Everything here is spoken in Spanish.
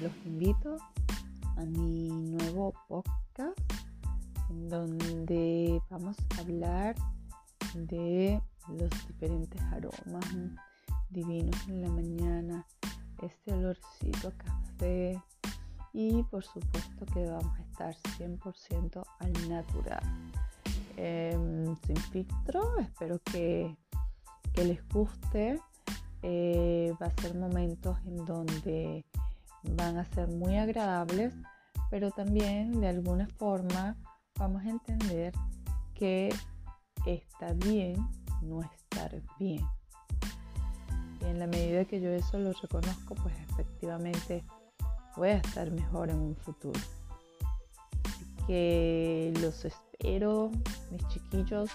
los invito a mi nuevo podcast en donde vamos a hablar de los diferentes aromas divinos en la mañana, este olorcito a café y por supuesto que vamos a estar 100% al natural. Em, sin filtro, espero que, que les guste. Eh, va a ser momentos en donde van a ser muy agradables, pero también de alguna forma vamos a entender que está bien no estar bien. Y en la medida que yo eso lo reconozco, pues efectivamente voy a estar mejor en un futuro. Así que los espero, mis chiquillos.